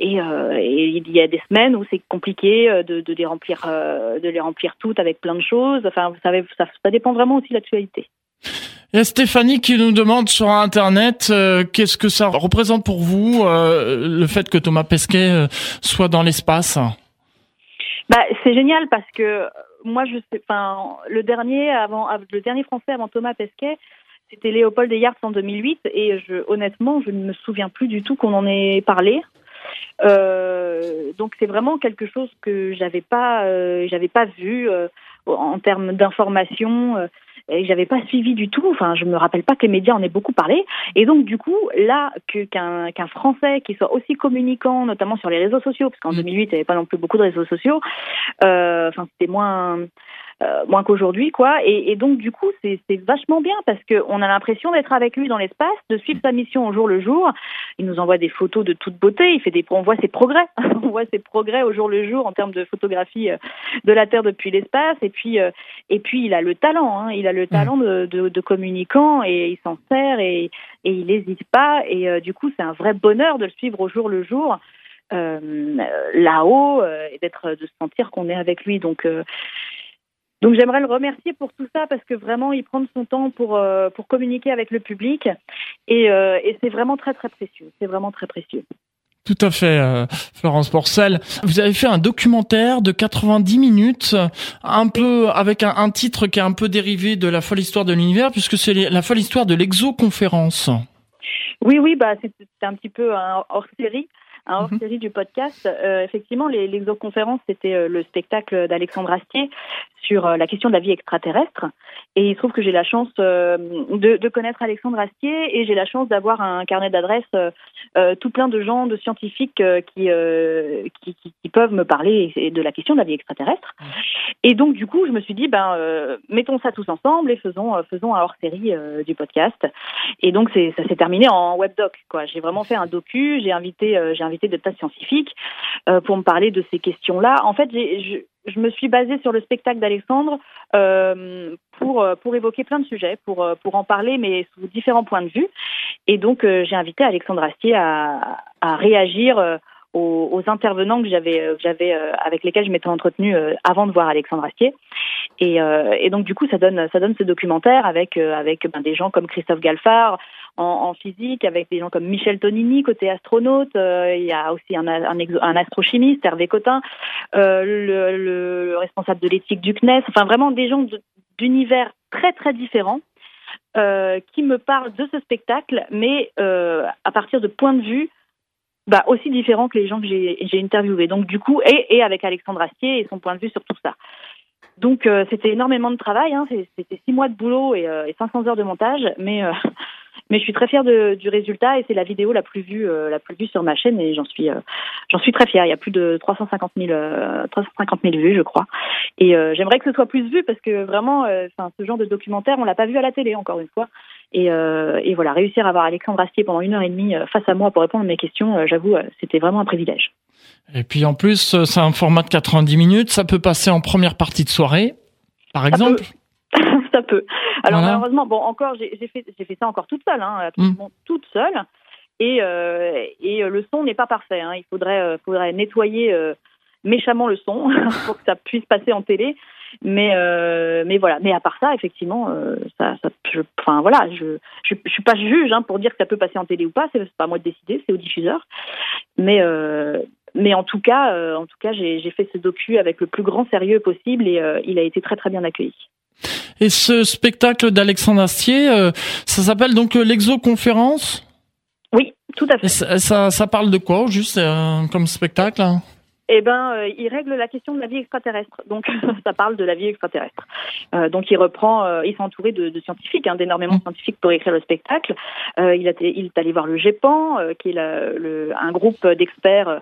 et, il y a des semaines où c'est compliqué de, de, les remplir, de les remplir toutes avec plein de choses. Enfin, vous savez, ça, ça dépend vraiment aussi de l'actualité. Il y a Stéphanie qui nous demande sur Internet euh, qu'est-ce que ça représente pour vous euh, le fait que Thomas Pesquet euh, soit dans l'espace? Bah, c'est génial parce que moi je sais, enfin le dernier français avant Thomas Pesquet, c'était Léopold Eyarts en 2008 et je, honnêtement je ne me souviens plus du tout qu'on en ait parlé. donc c'est vraiment quelque chose que j'avais pas j'avais pas vu en termes d'information et j'avais pas suivi du tout. Enfin, je me rappelle pas que les médias en aient beaucoup parlé. Et donc, du coup, là, qu'un qu'un Français qui soit aussi communicant, notamment sur les réseaux sociaux, parce qu'en 2008, mm. il n'y avait pas non plus beaucoup de réseaux sociaux. Euh, enfin, c'était moins euh, moins qu'aujourd'hui, quoi. Et, donc, du coup, c'est vachement bien parce qu'on a l'impression d'être avec lui dans l'espace, de suivre sa mission au jour le jour. Il nous envoie des photos de toute beauté. Il fait des, on voit ses progrès. on voit ses progrès au jour le jour en termes de photographie euh, de la Terre depuis l'espace. Et puis, euh, et puis, il a le talent. Hein. Il a le mmh. talent de, de, communicant et il s'en sert et, et il n'hésite pas. Et du coup, c'est un vrai bonheur de le suivre au jour le jour. là-haut et d'être de se sentir qu'on est avec lui donc donc j'aimerais le remercier pour tout ça parce que vraiment il prend son temps pour euh, pour communiquer avec le public et, euh, et c'est vraiment très très précieux. C'est vraiment très précieux. Tout à fait, euh, Florence Porcel. Vous avez fait un documentaire de 90 minutes, un peu avec un, un titre qui est un peu dérivé de la folle histoire de l'univers, puisque c'est la folle histoire de l'exoconférence. Oui, oui, bah c'est un petit peu un hors série un mhm. hors-série du podcast. Euh, effectivement, l'exoconférence, c'était euh, le spectacle d'Alexandre Astier sur euh, la question de la vie extraterrestre. Et il se trouve que j'ai la chance de, de, connaître Alexandre Astier et j'ai la chance d'avoir un carnet d'adresses tout plein de gens, de scientifiques qui, qui, qui, peuvent me parler de la question de la vie extraterrestre. Mhm. Et donc, du coup, je me suis dit, ben, mettons ça tous ensemble et faisons, faisons un hors-série du podcast. Et donc, ça s'est terminé en webdoc. J'ai vraiment fait un docu, j'ai invité, j'ai invité de tas scientifiques euh, pour me parler de ces questions-là. En fait, je, je, me suis basée sur le spectacle d'Alexandre euh, pour, euh, pour évoquer plein de sujets, pour, pour en parler, mais sous différents points de vue. Et donc, j'ai invité Alexandre Astier à, à réagir aux, intervenants que j'avais, j'avais avec lesquels je m'étais entretenue avant de voir Alexandre Astier. Et, donc du coup, ça donne ça donne ce documentaire avec avec ben, des gens comme Christophe Galfard, en, physique, avec des gens comme Michel Tonini, côté astronaute. Euh, il y a aussi un, astrochimiste, Hervé Cotin, euh, le, responsable de l'éthique du CNES. Enfin, vraiment des gens d'univers très, très différents. Euh, qui me parlent de ce spectacle, mais à partir de points de vue bah, aussi différents que les gens que j'ai interviewés. Donc du coup, et, et, avec Alexandre Astier et son point de vue sur tout ça. Donc c'était énormément de travail, hein. c'était six mois de boulot et, et 500 heures de montage, mais mais je suis très fière de, du résultat et c'est la vidéo la plus vue, euh, la plus vue sur ma chaîne et j'en suis, euh, j'en suis très fière. Il y a plus de 350 000, 350 000 vues, je crois. Et euh, j'aimerais que ce soit plus vu parce que vraiment, enfin, ce genre de documentaire, on l'a pas vu à la télé encore une fois. Et, et voilà, réussir à avoir Alexandre Astier pendant une heure et demie face à moi pour répondre à mes questions, j'avoue, c'était vraiment un privilège. Et puis en plus, c'est un format de 90 minutes, ça peut passer en première partie de soirée, par exemple. ça peut. Alors malheureusement, bon, encore, j'ai fait, fait ça encore toute seule, hein, absolument toute seule. Et, euh, et euh, le son n'est pas parfait. Hein. Il faudrait, euh, faudrait nettoyer méchamment le son pour que ça puisse passer en télé. Mais, mais voilà. Mais à part ça, effectivement, ça, ça je, enfin voilà, je, je, je, suis pas juge hein, pour dire que ça peut passer en télé ou pas. C'est pas à moi de décider, c'est au diffuseur. Mais mais en tout cas, en tout cas, j'ai fait ce docu avec le plus grand sérieux possible et il a été très très bien accueilli. Et ce spectacle d'Alexandre Astier, euh, ça s'appelle donc euh, l'exoconférence? Oui, tout à fait. Ça, ça, parle de quoi, juste euh, comme spectacle eh ben, il règle la question de la vie extraterrestre. Donc, ça parle de la vie extraterrestre. donc, il reprend. il s'est entouré de, scientifiques, hein, d'énormément de scientifiques pour écrire le spectacle. il, a, il est allé voir le GEPAN, qui est un groupe d'experts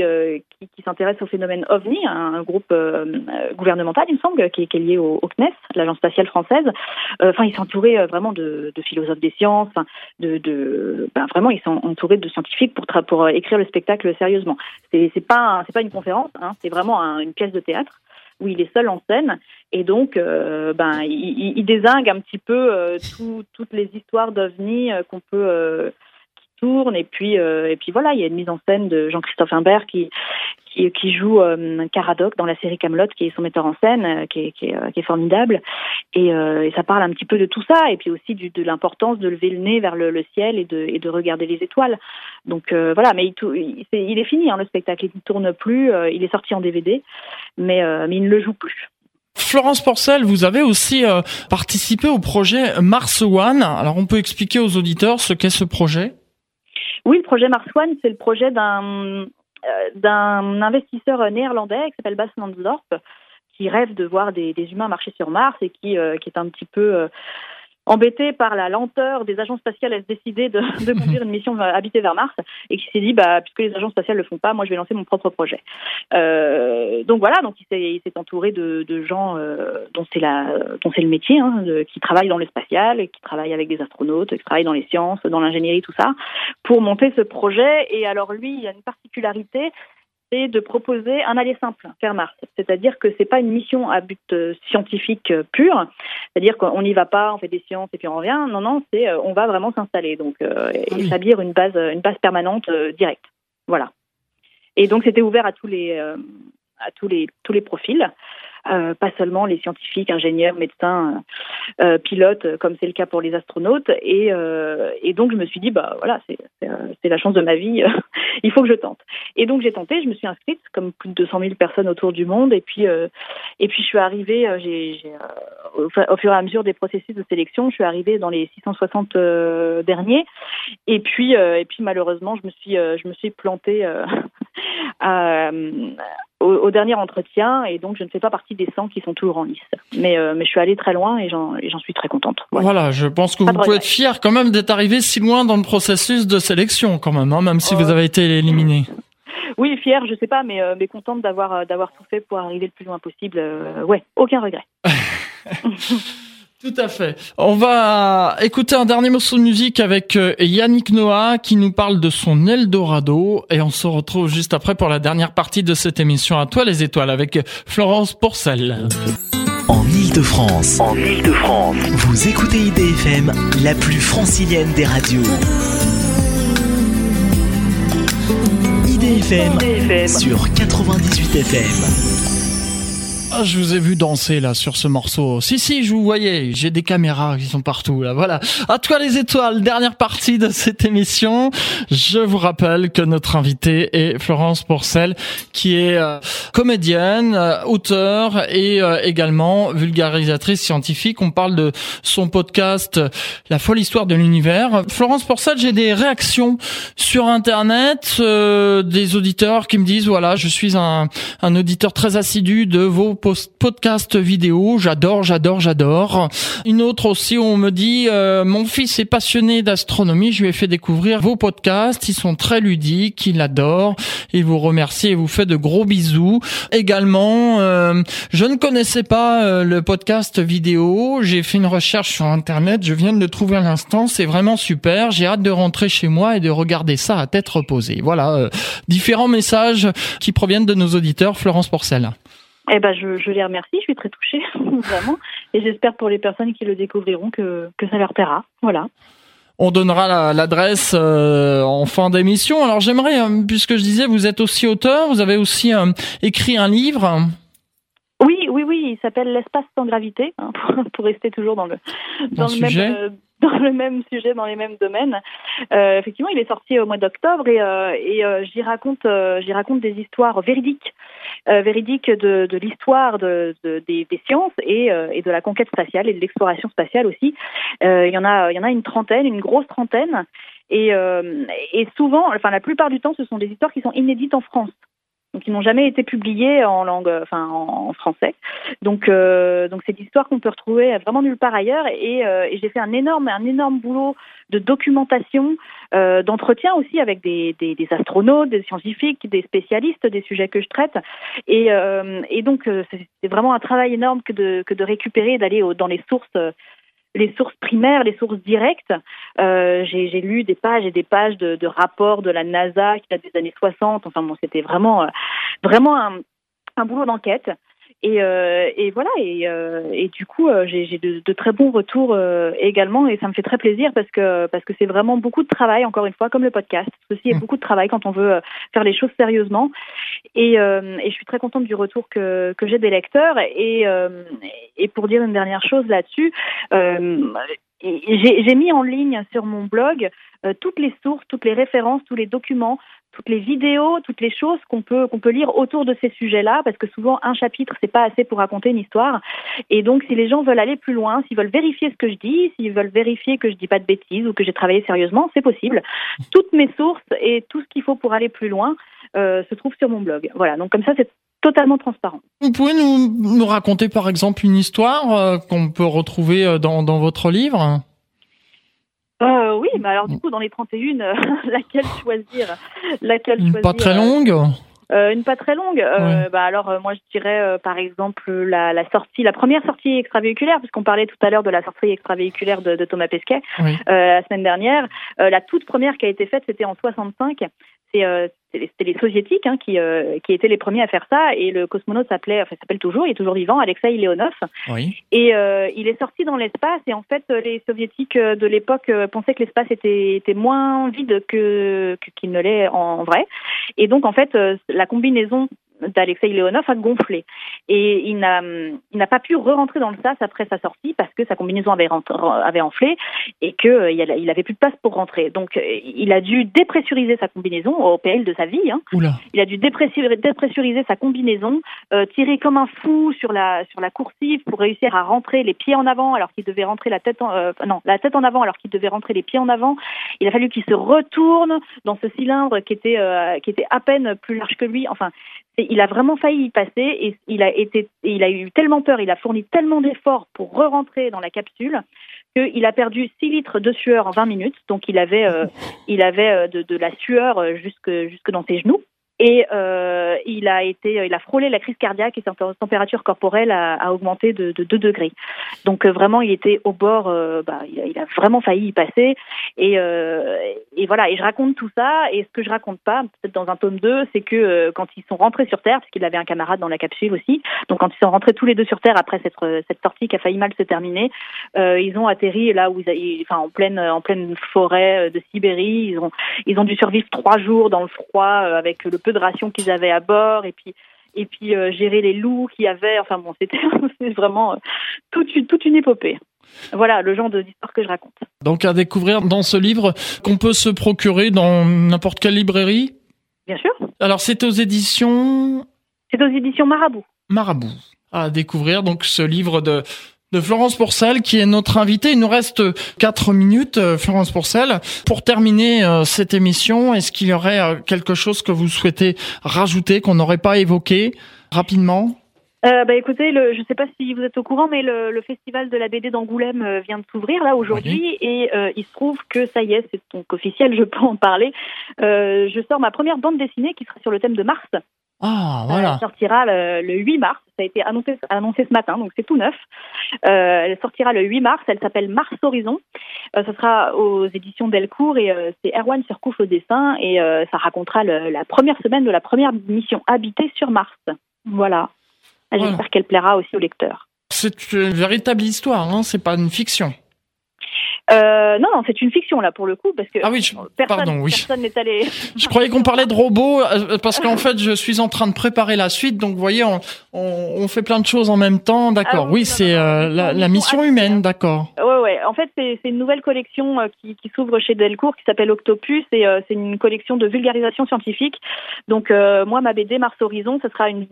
euh, qui, s'intéresse au phénomène OVNI, un, groupe euh, euh, gouvernemental, il me semble, qui, est lié au, CNES, l'agence spatiale française. Enfin, ils sont entourés vraiment de, philosophes des sciences, de, ben, vraiment, ils sont entourés de scientifiques pour, écrire le spectacle sérieusement. C'est, pas, pas une conférence, hein, c'est vraiment une pièce de théâtre où il est seul en scène et donc ben il, désingue un petit peu toutes les histoires d'OVNI qu'on peut et puis euh, et puis voilà, il y a une mise en scène de Jean-Christophe Imbert qui qui, joue euh, Caradoc dans la série Camelot, qui est son metteur en scène, euh, qui, est, formidable. Et, ça parle un petit peu de tout ça, et puis aussi de l'importance de lever le nez vers le, ciel et de, et de regarder les étoiles. Donc voilà, mais il, est, fini hein, le spectacle, il ne tourne plus, il est sorti en DVD, mais il ne le joue plus. Florence Porcel, vous avez aussi participé au projet Mars One. Alors on peut expliquer aux auditeurs ce qu'est ce projet? Oui, le projet Mars One, c'est le projet d'un euh, d'un investisseur néerlandais qui s'appelle Bas Lansdorp, qui rêve de voir des, des, humains marcher sur Mars et qui, euh, qui est un petit peu euh, embêté par la lenteur des agences spatiales à se décider de, de conduire une mission habitée vers Mars et qui s'est dit bah puisque les agences spatiales le font pas moi je vais lancer mon propre projet. Euh, donc voilà donc il s'est entouré de, de gens euh, dont c'est la dont c'est le métier hein, de, qui travaillent dans le spatial qui travaillent avec des astronautes qui travaillent dans les sciences dans l'ingénierie tout ça pour monter ce projet. Et alors lui il y a une particularité de proposer un aller simple vers Mars. C'est-à-dire que c'est pas une mission à but euh, scientifique euh, pur. C'est-à-dire qu'on n'y va pas, on fait des sciences et puis on revient. Non, non, c'est euh, on va vraiment s'installer. Donc ah établir une base, une base permanente directe. Voilà. Et donc c'était ouvert à tous les à tous les tous les profils. Euh, pas seulement les scientifiques, ingénieurs, médecins, euh, euh, pilotes, comme c'est le cas pour les astronautes. Et, et donc je me suis dit, bah voilà, c'est la chance de ma vie, il faut que je tente. Et donc j'ai tenté, je me suis inscrite, comme plus de 200 000 personnes autour du monde. Et puis, et puis je suis arrivée, j'ai au, au, fur et à mesure des processus de sélection, je suis arrivée dans les 660 derniers. Et puis, et puis malheureusement, je me suis, je me suis plantée à, au, dernier entretien et donc je ne fais pas partie des 100 qui sont toujours en lice. Mais, euh, mais je suis allée très loin et j'en suis très contente. Voilà, je pense que vous pouvez être fier quand même d'être arrivé si loin dans le processus de sélection quand même, hein, même si vous avez été éliminé. Oui, fier, je sais pas, mais, euh, mais contente d'avoir euh, d'avoir tout fait pour arriver le plus loin possible. ouais, aucun regret. Tout à fait. On va écouter un dernier morceau de musique avec euh, Yannick Noah qui nous parle de son Eldorado et on se retrouve juste après pour la dernière partie de cette émission à toi les étoiles avec Florence Porcel. En Ile-de-France. En Ile-de-France. Vous écoutez IDFM, la plus francilienne des radios. IDFM, IDFM. sur 98 FM. Ah, je vous ai vu danser là sur ce morceau. Si si, je vous voyais. J'ai des caméras qui sont partout là. Voilà. À toi les étoiles. Dernière partie de cette émission. Je vous rappelle que notre invitée est Florence Porcel, qui est euh, comédienne, euh, auteure et euh, également vulgarisatrice scientifique. On parle de son podcast La folle histoire de l'univers. Florence Porcel, j'ai des réactions sur internet, des auditeurs qui me disent voilà, je suis un, un auditeur très assidu de vos podcast vidéo. J'adore, j'adore, j'adore. Une autre aussi où on me dit euh, mon fils est passionné d'astronomie. Je lui ai fait découvrir vos podcasts. Ils sont très ludiques. Il adore. Il vous remercie et vous fait de gros bisous. Également, euh, je ne connaissais pas euh, le podcast vidéo. J'ai fait une recherche sur internet. Je viens de le trouver à l'instant. C'est vraiment super. J'ai hâte de rentrer chez moi et de regarder ça à tête reposée. Voilà, différents messages qui proviennent de nos auditeurs. Florence Porcel. Eh ben, je, je, les remercie, je suis très touchée, vraiment. Et j'espère pour les personnes qui le découvriront que, que ça leur plaira. Voilà. On donnera l'adresse euh, en fin d'émission. Alors j'aimerais, euh, puisque je disais, vous êtes aussi auteur, vous avez aussi euh, écrit un livre. Oui, oui, oui, il s'appelle L'espace sans gravité, hein, pour, rester toujours dans le, dans, le même dans le même sujet, dans les mêmes domaines. Euh, effectivement, il est sorti au mois d'octobre et, euh, et euh, j'y raconte, j'y raconte des histoires véridiques, véridiques de, de l'histoire de, de, des, sciences et, et, de la conquête spatiale et de l'exploration spatiale aussi. il y en a, il y en a une trentaine, une grosse trentaine. Et, et souvent, enfin la plupart du temps, ce sont des histoires qui sont inédites en France donc ils n'ont jamais été publiés en langue, enfin en, français. Donc euh, donc c'est l'histoire qu'on peut retrouver vraiment nulle part ailleurs. Et, euh, et j'ai fait un énorme un énorme boulot de documentation, euh, d'entretien aussi avec des, des, des, astronautes, des scientifiques, des spécialistes des sujets que je traite. Et, euh, et donc c'est vraiment un travail énorme que de que de récupérer, d'aller dans les sources les sources primaires, les sources directes. Euh, j'ai lu des pages et des pages de, rapports de la NASA qui date des années 60. Enfin bon, c'était vraiment, euh, vraiment un, un boulot d'enquête. Et, euh, et, voilà, et, euh, et du coup, euh, j'ai de, de, très bons retours euh, également, et ça me fait très plaisir parce que parce que c'est vraiment beaucoup de travail, encore une fois, comme le podcast. Ceci est mmh. beaucoup de travail quand on veut faire les choses sérieusement. Et, et je suis très contente du retour que, que j'ai des lecteurs. Et, et pour dire une dernière chose là-dessus, j'ai mis en ligne sur mon blog toutes les sources, toutes les références, tous les documents toutes les vidéos, toutes les choses qu'on peut qu'on peut lire autour de ces sujets-là, parce que souvent un chapitre c'est pas assez pour raconter une histoire. Et donc si les gens veulent aller plus loin, s'ils veulent vérifier ce que je dis, s'ils veulent vérifier que je dis pas de bêtises ou que j'ai travaillé sérieusement, c'est possible. Toutes mes sources et tout ce qu'il faut pour aller plus loin euh, se trouve sur mon blog. Voilà. Donc comme ça c'est totalement transparent. Vous pouvez nous, raconter par exemple une histoire qu'on peut retrouver dans, dans votre livre? Euh, oui, mais alors du coup, dans les 31, euh, laquelle choisir? Laquelle Une choisir pas très longue? euh, Une pas très longue. Bah alors, moi, je dirais, par exemple, la, la, sortie, la première sortie extravéhiculaire, puisqu'on parlait tout à l'heure de la sortie extravéhiculaire de, de Thomas Pesquet Oui. la semaine dernière. la toute première qui a été faite, c'était en 65. C'est c'était les soviétiques hein, qui, euh, qui étaient les premiers à faire ça et le cosmonaute s'appelait, enfin s'appelle toujours, il est toujours vivant, Alexei Leonov. Oui. Et euh, il est sorti dans l'espace et en fait les soviétiques euh, de l'époque euh, pensaient que l'espace était, était moins vide que qu'il ne l'est en vrai. Et donc en fait euh, la combinaison d'Alexei Leonov a gonflé. Et il n'a, pas pu re-rentrer dans le SAS après sa sortie parce que sa combinaison avait, avait enflé et qu'il euh, il avait plus de place pour rentrer. Donc, euh, il a dû dépressuriser sa combinaison au PL de sa vie. Hein. Il a dû dépressuriser, dépressuriser sa combinaison, euh, tirer comme un fou sur la, sur la coursive pour réussir à rentrer les pieds en avant alors qu'il devait rentrer la tête en, euh, non, la tête en avant alors qu'il devait rentrer les pieds en avant. Il a fallu qu'il se retourne dans ce cylindre qui était, qui était à peine plus large que lui. Enfin, il a vraiment failli y passer et il a été, il a eu tellement peur, il a fourni tellement d'efforts pour re-rentrer dans la capsule qu'il a perdu 6 litres de sueur en 20 minutes. Donc il avait, euh, il avait euh, de, de, la sueur jusque, jusque dans ses genoux. Et euh, il a été, il a frôlé la crise cardiaque et sa température corporelle a, a augmenté de, de 2 degrés. Donc euh, vraiment, il était au bord, euh, bah, il, a, il, a, vraiment failli y passer. Et, euh, et, voilà, et je raconte tout ça. Et ce que je raconte pas, peut-être dans un tome 2, c'est que euh, quand ils sont rentrés sur Terre, parce qu'il avait un camarade dans la capsule aussi, donc quand ils sont rentrés tous les deux sur Terre après cette, cette sortie qui a failli mal se terminer, ils ont atterri là où ils, enfin en pleine, en pleine forêt de Sibérie. Ils ont, ils ont dû survivre trois jours dans le froid avec le peu de rations qu'ils avaient à bord et puis et puis euh, gérer les loups qu'il y avait. Enfin bon, c'était vraiment euh, toute, une, toute une épopée. Voilà le genre d'histoire que je raconte. Donc à découvrir dans ce livre qu'on peut se procurer dans n'importe quelle librairie? Bien sûr. Alors c'est aux éditions? C'est aux éditions Marabout. Marabout. À découvrir donc ce livre de de Florence Pourcel qui est notre invitée. Il nous reste quatre minutes, Florence Pourcel. Pour terminer euh, cette émission, est-ce qu'il y aurait euh, quelque chose que vous souhaitez rajouter qu'on n'aurait pas évoqué rapidement? Euh, bah écoutez, le, je ne sais pas si vous êtes au courant, mais le, le festival de la BD d'Angoulême euh, vient de s'ouvrir là aujourd'hui, oui. et euh, il se trouve que ça y est, c'est donc officiel, je peux en parler. Euh, je sors ma première bande dessinée qui sera sur le thème de Mars. Ah, voilà. Elle sortira le, le, 8 mars. Ça a été annoncé, annoncé ce matin, donc c'est tout neuf. Euh, elle sortira le 8 mars. Elle s'appelle Mars Horizon. Euh, ce sera aux éditions Delcourt et euh, c'est Erwan Surcouf au dessin et euh, ça racontera le, la première semaine de la première mission habitée sur Mars. Voilà. J'espère voilà. qu'elle plaira aussi aux lecteurs. C'est une véritable histoire, hein c'est pas une fiction. Euh, non, non, c'est une fiction là pour le coup parce que ah oui, je, personne, pardon, oui. personne n'est allé. je croyais qu'on parlait de robots euh, parce qu'en fait, je suis en train de préparer la suite, donc vous voyez, on, on, on fait plein de choses en même temps. D'accord. Ah, oui, oui c'est euh, la, la, mission humaine, d'accord. En fait, c'est une nouvelle collection euh, qui, s'ouvre chez Delcourt qui s'appelle Octopus et euh, c'est une collection de vulgarisation scientifique. Donc euh, moi, ma BD Mars Horizon, ce sera une,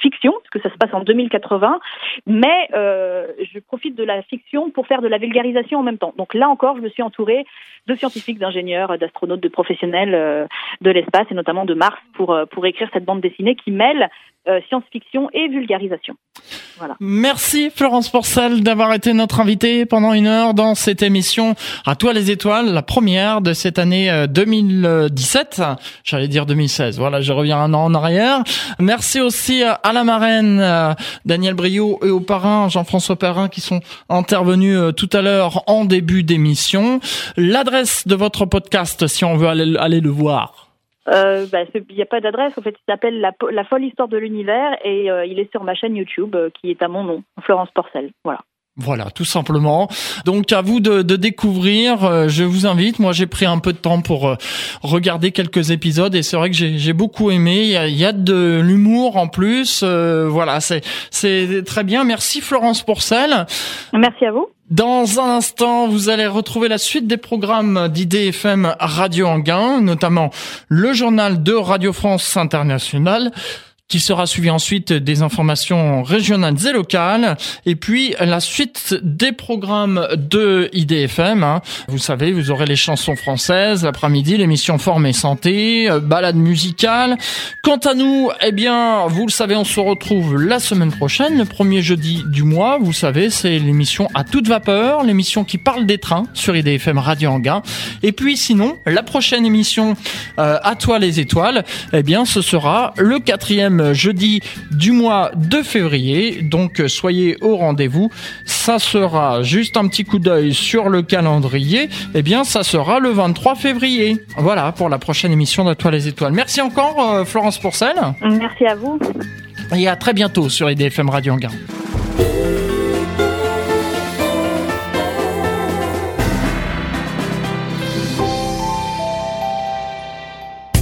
fiction parce que ça se passe en 2080, mais je profite de la fiction pour faire de la vulgarisation en même temps. Donc là encore, je me suis entourée de scientifiques, d'ingénieurs, d'astronautes, de professionnels de l'espace et notamment de Mars pour, pour écrire cette bande dessinée qui mêle euh, science-fiction et vulgarisation. Voilà. Merci Florence Porcel d'avoir été notre invitée pendant une heure dans cette émission À toi les étoiles, la première de cette année 2017. J'allais dire 2016. Voilà, je reviens un an en arrière. Merci aussi à la marraine Daniel Brio et au parrain Jean-François Perrin qui sont intervenus tout à l'heure en début d'émission. L'adresse de votre podcast si on veut aller le voir. Il euh, bah, n'y a pas d'adresse. En fait, il s'appelle la, la, folle histoire de l'univers et euh, il est sur ma chaîne YouTube euh, qui est à mon nom, Florence Porcel. Voilà. Voilà, tout simplement. Donc à vous de, de découvrir. Euh, je vous invite. Moi, j'ai pris un peu de temps pour regarder quelques épisodes et c'est vrai que j'ai beaucoup aimé. Il y a, il y a de l'humour en plus. Euh, voilà, c'est c'est très bien. Merci Florence Pourcel. Merci à vous. Dans un instant, vous allez retrouver la suite des programmes d'IDFM Radio Anguin, notamment le journal de Radio France Internationale. Qui sera suivi ensuite des informations régionales et locales, et puis la suite des programmes de IDFM. Hein. Vous savez, vous aurez les chansons françaises, l'après-midi, l'émission Forme et Santé, euh, balade musicale. Quant à nous, eh bien, vous le savez, on se retrouve la semaine prochaine, le premier jeudi du mois. Vous savez, c'est l'émission à toute vapeur, l'émission qui parle des trains sur IDFM Radio Anguin. Et puis sinon, la prochaine émission euh, à toi les étoiles, eh bien, ce sera le quatrième jeudi du mois de février. Donc soyez au rendez-vous. Ça sera juste un petit coup d'œil sur le calendrier. Eh bien, ça sera le 23 février. Voilà pour la prochaine émission de Toi les étoiles. Merci encore euh, Florence Pourcel. Merci à vous. Et à très bientôt sur IDFM Radio Anguin.